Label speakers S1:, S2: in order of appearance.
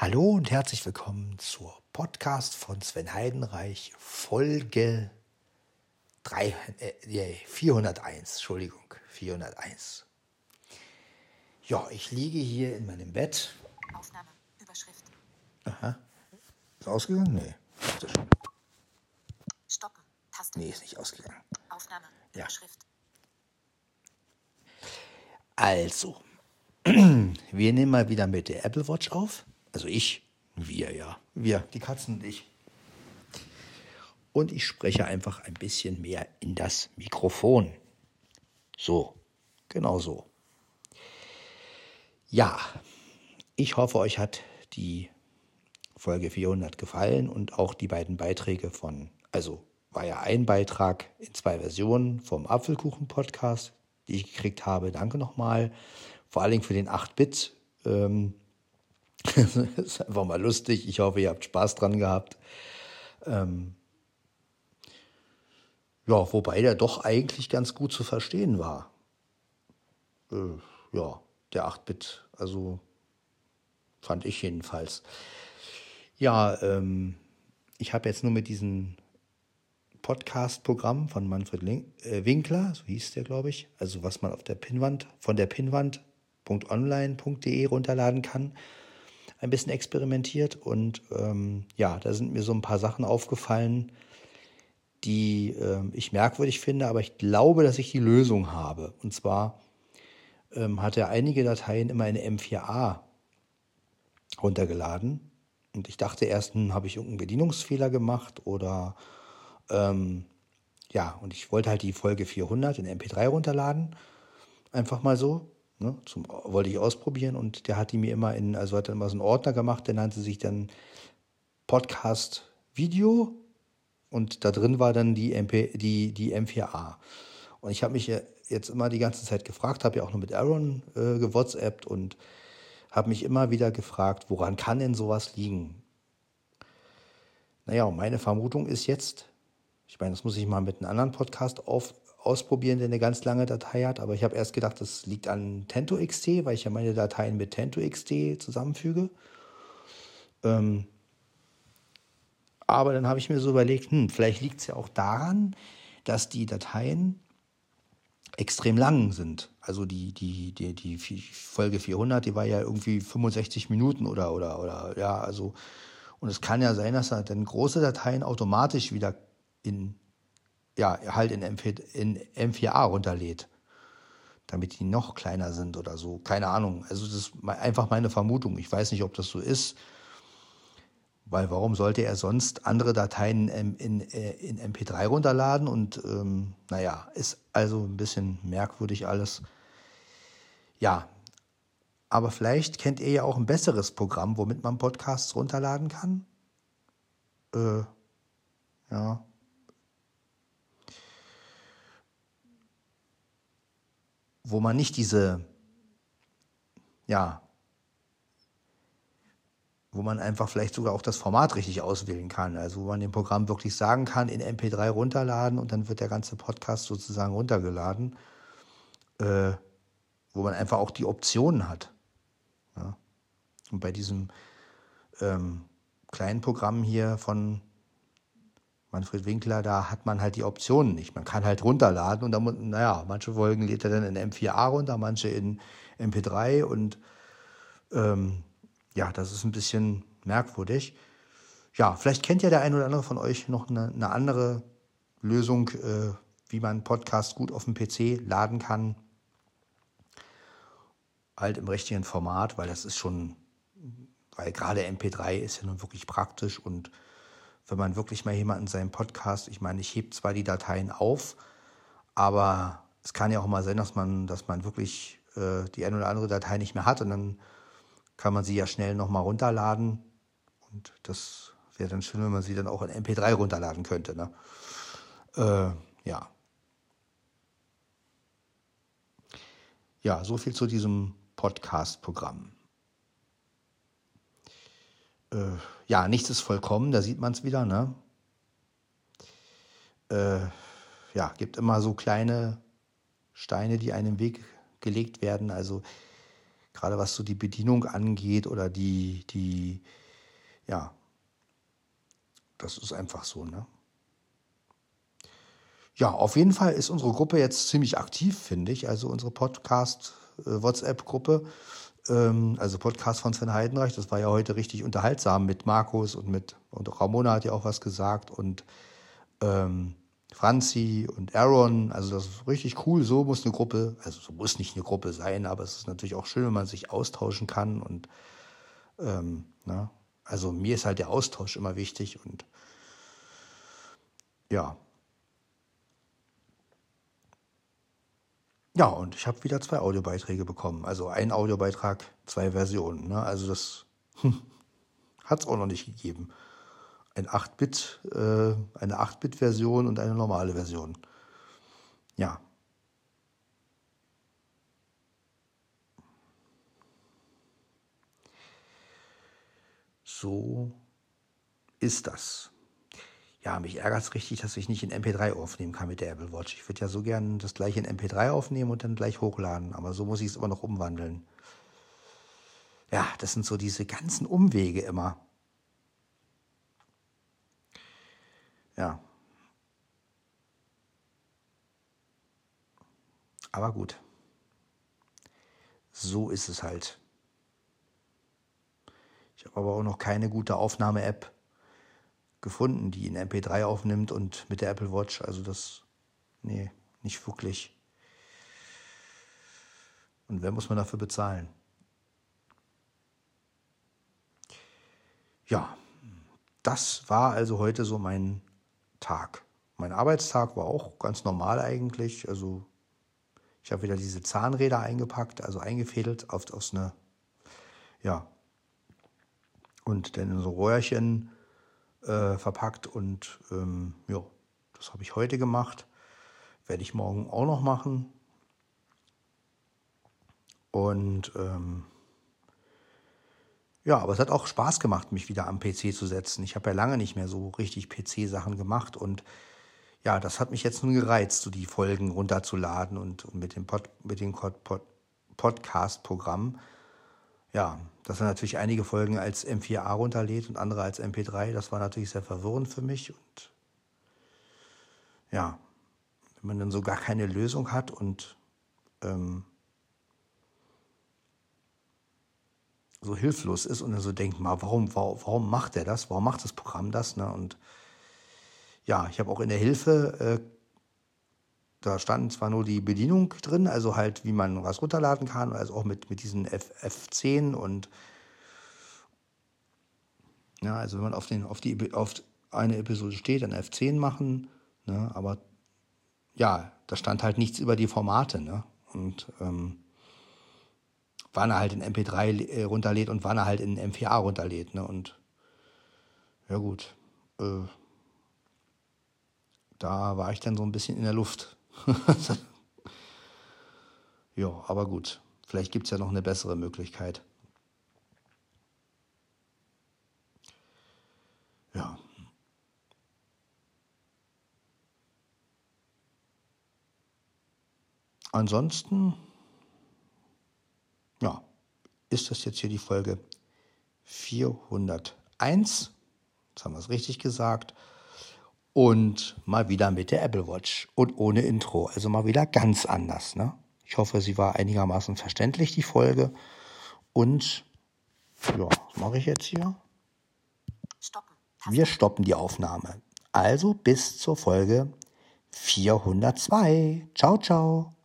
S1: Hallo und herzlich willkommen zur Podcast von Sven Heidenreich, Folge 3, äh, 401, Entschuldigung, 401. Ja, ich liege hier in meinem Bett. Aufnahme, Überschrift. Aha. Ist ausgegangen? Nee. Stoppen, Taste. Nee, ist nicht ausgegangen. Aufnahme, ja. Überschrift. Also, wir nehmen mal wieder mit der Apple Watch auf. Also ich, wir ja, wir, die Katzen und ich. Und ich spreche einfach ein bisschen mehr in das Mikrofon. So, genau so. Ja, ich hoffe, euch hat die Folge 400 gefallen und auch die beiden Beiträge von, also war ja ein Beitrag in zwei Versionen vom Apfelkuchen-Podcast, die ich gekriegt habe. Danke nochmal. Vor allen Dingen für den 8-Bit. Ähm, das ist einfach mal lustig. Ich hoffe, ihr habt Spaß dran gehabt. Ähm ja, wobei der doch eigentlich ganz gut zu verstehen war. Äh, ja, der 8-Bit, also fand ich jedenfalls. Ja, ähm, ich habe jetzt nur mit diesem Podcast-Programm von Manfred Link, äh, Winkler, so hieß der, glaube ich, also was man auf der Pinnwand, von der Pinnwand.online.de runterladen kann, ein bisschen experimentiert und ähm, ja, da sind mir so ein paar Sachen aufgefallen, die äh, ich merkwürdig finde, aber ich glaube, dass ich die Lösung habe. Und zwar ähm, hat er einige Dateien immer in M4A runtergeladen. Und ich dachte erst, hm, habe ich irgendeinen Bedienungsfehler gemacht oder ähm, ja, und ich wollte halt die Folge 400 in MP3 runterladen. Einfach mal so. Ne, zum, wollte ich ausprobieren und der hat die mir immer in, also hat dann immer so einen Ordner gemacht, der nannte sich dann Podcast Video und da drin war dann die, MP, die, die M4A. Und ich habe mich jetzt immer die ganze Zeit gefragt, habe ja auch nur mit Aaron äh, gewhatsappt und habe mich immer wieder gefragt, woran kann denn sowas liegen? Naja, und meine Vermutung ist jetzt, ich meine, das muss ich mal mit einem anderen Podcast auf, ausprobieren, der eine ganz lange Datei hat. Aber ich habe erst gedacht, das liegt an TentoXT, weil ich ja meine Dateien mit TentoXT zusammenfüge. Ähm, aber dann habe ich mir so überlegt, hm, vielleicht liegt es ja auch daran, dass die Dateien extrem lang sind. Also die, die, die, die Folge 400, die war ja irgendwie 65 Minuten oder, oder, oder, ja, also, und es kann ja sein, dass dann große Dateien automatisch wieder in ja, halt in, M4, in M4A runterlädt, damit die noch kleiner sind oder so. Keine Ahnung. Also das ist einfach meine Vermutung. Ich weiß nicht, ob das so ist. Weil warum sollte er sonst andere Dateien in, in, in MP3 runterladen? Und ähm, naja, ist also ein bisschen merkwürdig alles. Ja, aber vielleicht kennt ihr ja auch ein besseres Programm, womit man Podcasts runterladen kann. Äh, ja, wo man nicht diese, ja, wo man einfach vielleicht sogar auch das Format richtig auswählen kann. Also wo man dem Programm wirklich sagen kann, in MP3 runterladen und dann wird der ganze Podcast sozusagen runtergeladen, äh, wo man einfach auch die Optionen hat. Ja. Und bei diesem ähm, kleinen Programm hier von Manfred Winkler, da hat man halt die Optionen nicht. Man kann halt runterladen und dann, naja, manche Folgen lädt er dann in M4A runter, manche in MP3 und ähm, ja, das ist ein bisschen merkwürdig. Ja, vielleicht kennt ja der ein oder andere von euch noch eine, eine andere Lösung, äh, wie man Podcast gut auf dem PC laden kann. Halt im richtigen Format, weil das ist schon, weil gerade MP3 ist ja nun wirklich praktisch und wenn man wirklich mal jemanden seinen Podcast, ich meine, ich hebe zwar die Dateien auf, aber es kann ja auch mal sein, dass man, dass man wirklich äh, die eine oder andere Datei nicht mehr hat und dann kann man sie ja schnell nochmal runterladen. Und das wäre dann schön, wenn man sie dann auch in MP3 runterladen könnte. Ne? Äh, ja. Ja, so viel zu diesem Podcast-Programm äh, ja, nichts ist vollkommen, da sieht man es wieder, ne? Äh, ja, gibt immer so kleine Steine, die einem Weg gelegt werden. Also Gerade was so die Bedienung angeht oder die, die, ja, das ist einfach so, ne? Ja, auf jeden Fall ist unsere Gruppe jetzt ziemlich aktiv, finde ich. Also unsere Podcast-WhatsApp-Gruppe, ähm, also Podcast von Sven Heidenreich, das war ja heute richtig unterhaltsam mit Markus und mit, und Ramona hat ja auch was gesagt und ähm, Franzi und Aaron. Also das ist richtig cool. So muss eine Gruppe, also so muss nicht eine Gruppe sein, aber es ist natürlich auch schön, wenn man sich austauschen kann. Und ähm, na, also mir ist halt der Austausch immer wichtig und ja. Ja, und ich habe wieder zwei Audiobeiträge bekommen. Also ein Audiobeitrag, zwei Versionen. Ne? Also das hm, hat es auch noch nicht gegeben ein 8-Bit, äh, eine 8-Bit-Version und eine normale Version. Ja. So ist das. Ja, mich ärgert es richtig, dass ich nicht in MP3 aufnehmen kann mit der Apple Watch. Ich würde ja so gern das gleiche in MP3 aufnehmen und dann gleich hochladen, aber so muss ich es immer noch umwandeln. Ja, das sind so diese ganzen Umwege immer. Ja. Aber gut. So ist es halt. Ich habe aber auch noch keine gute Aufnahme-App gefunden, die in MP3 aufnimmt und mit der Apple Watch. Also das, nee, nicht wirklich. Und wer muss man dafür bezahlen? Ja, das war also heute so mein Tag. Mein Arbeitstag war auch ganz normal eigentlich. Also ich habe wieder diese Zahnräder eingepackt, also eingefädelt auf, aus eine, ja, und dann in so Röhrchen äh, verpackt und ähm, ja, das habe ich heute gemacht. Werde ich morgen auch noch machen. Und ähm, ja, aber es hat auch Spaß gemacht, mich wieder am PC zu setzen. Ich habe ja lange nicht mehr so richtig PC-Sachen gemacht und ja, das hat mich jetzt nun gereizt, so die Folgen runterzuladen und, und mit dem, Pod, mit dem Pod, Podcast-Programm. Ja, dass er natürlich einige Folgen als M4A runterlädt und andere als MP3, das war natürlich sehr verwirrend für mich. Und ja, wenn man dann so gar keine Lösung hat und ähm, so hilflos ist und er so denkt, mal, warum, warum, warum macht er das? Warum macht das Programm das? Ne? Und ja, ich habe auch in der Hilfe, äh, da stand zwar nur die Bedienung drin, also halt, wie man was runterladen kann, also auch mit, mit diesen F, F10 und ja, also wenn man auf, den, auf, die, auf eine Episode steht, dann F10 machen, ne? aber ja, da stand halt nichts über die Formate, ne? Und ähm, wann er halt in MP3 äh, runterlädt und wann er halt in M4A runterlädt. Ne? Und ja gut, äh, da war ich dann so ein bisschen in der Luft. ja, aber gut, vielleicht gibt es ja noch eine bessere Möglichkeit. Ja. Ansonsten ja, ist das jetzt hier die Folge 401. Jetzt haben wir es richtig gesagt. Und mal wieder mit der Apple Watch und ohne Intro. Also mal wieder ganz anders. Ne? Ich hoffe, sie war einigermaßen verständlich, die Folge. Und ja, was mache ich jetzt hier? Stoppen. Wir stoppen die Aufnahme. Also bis zur Folge 402. Ciao, ciao.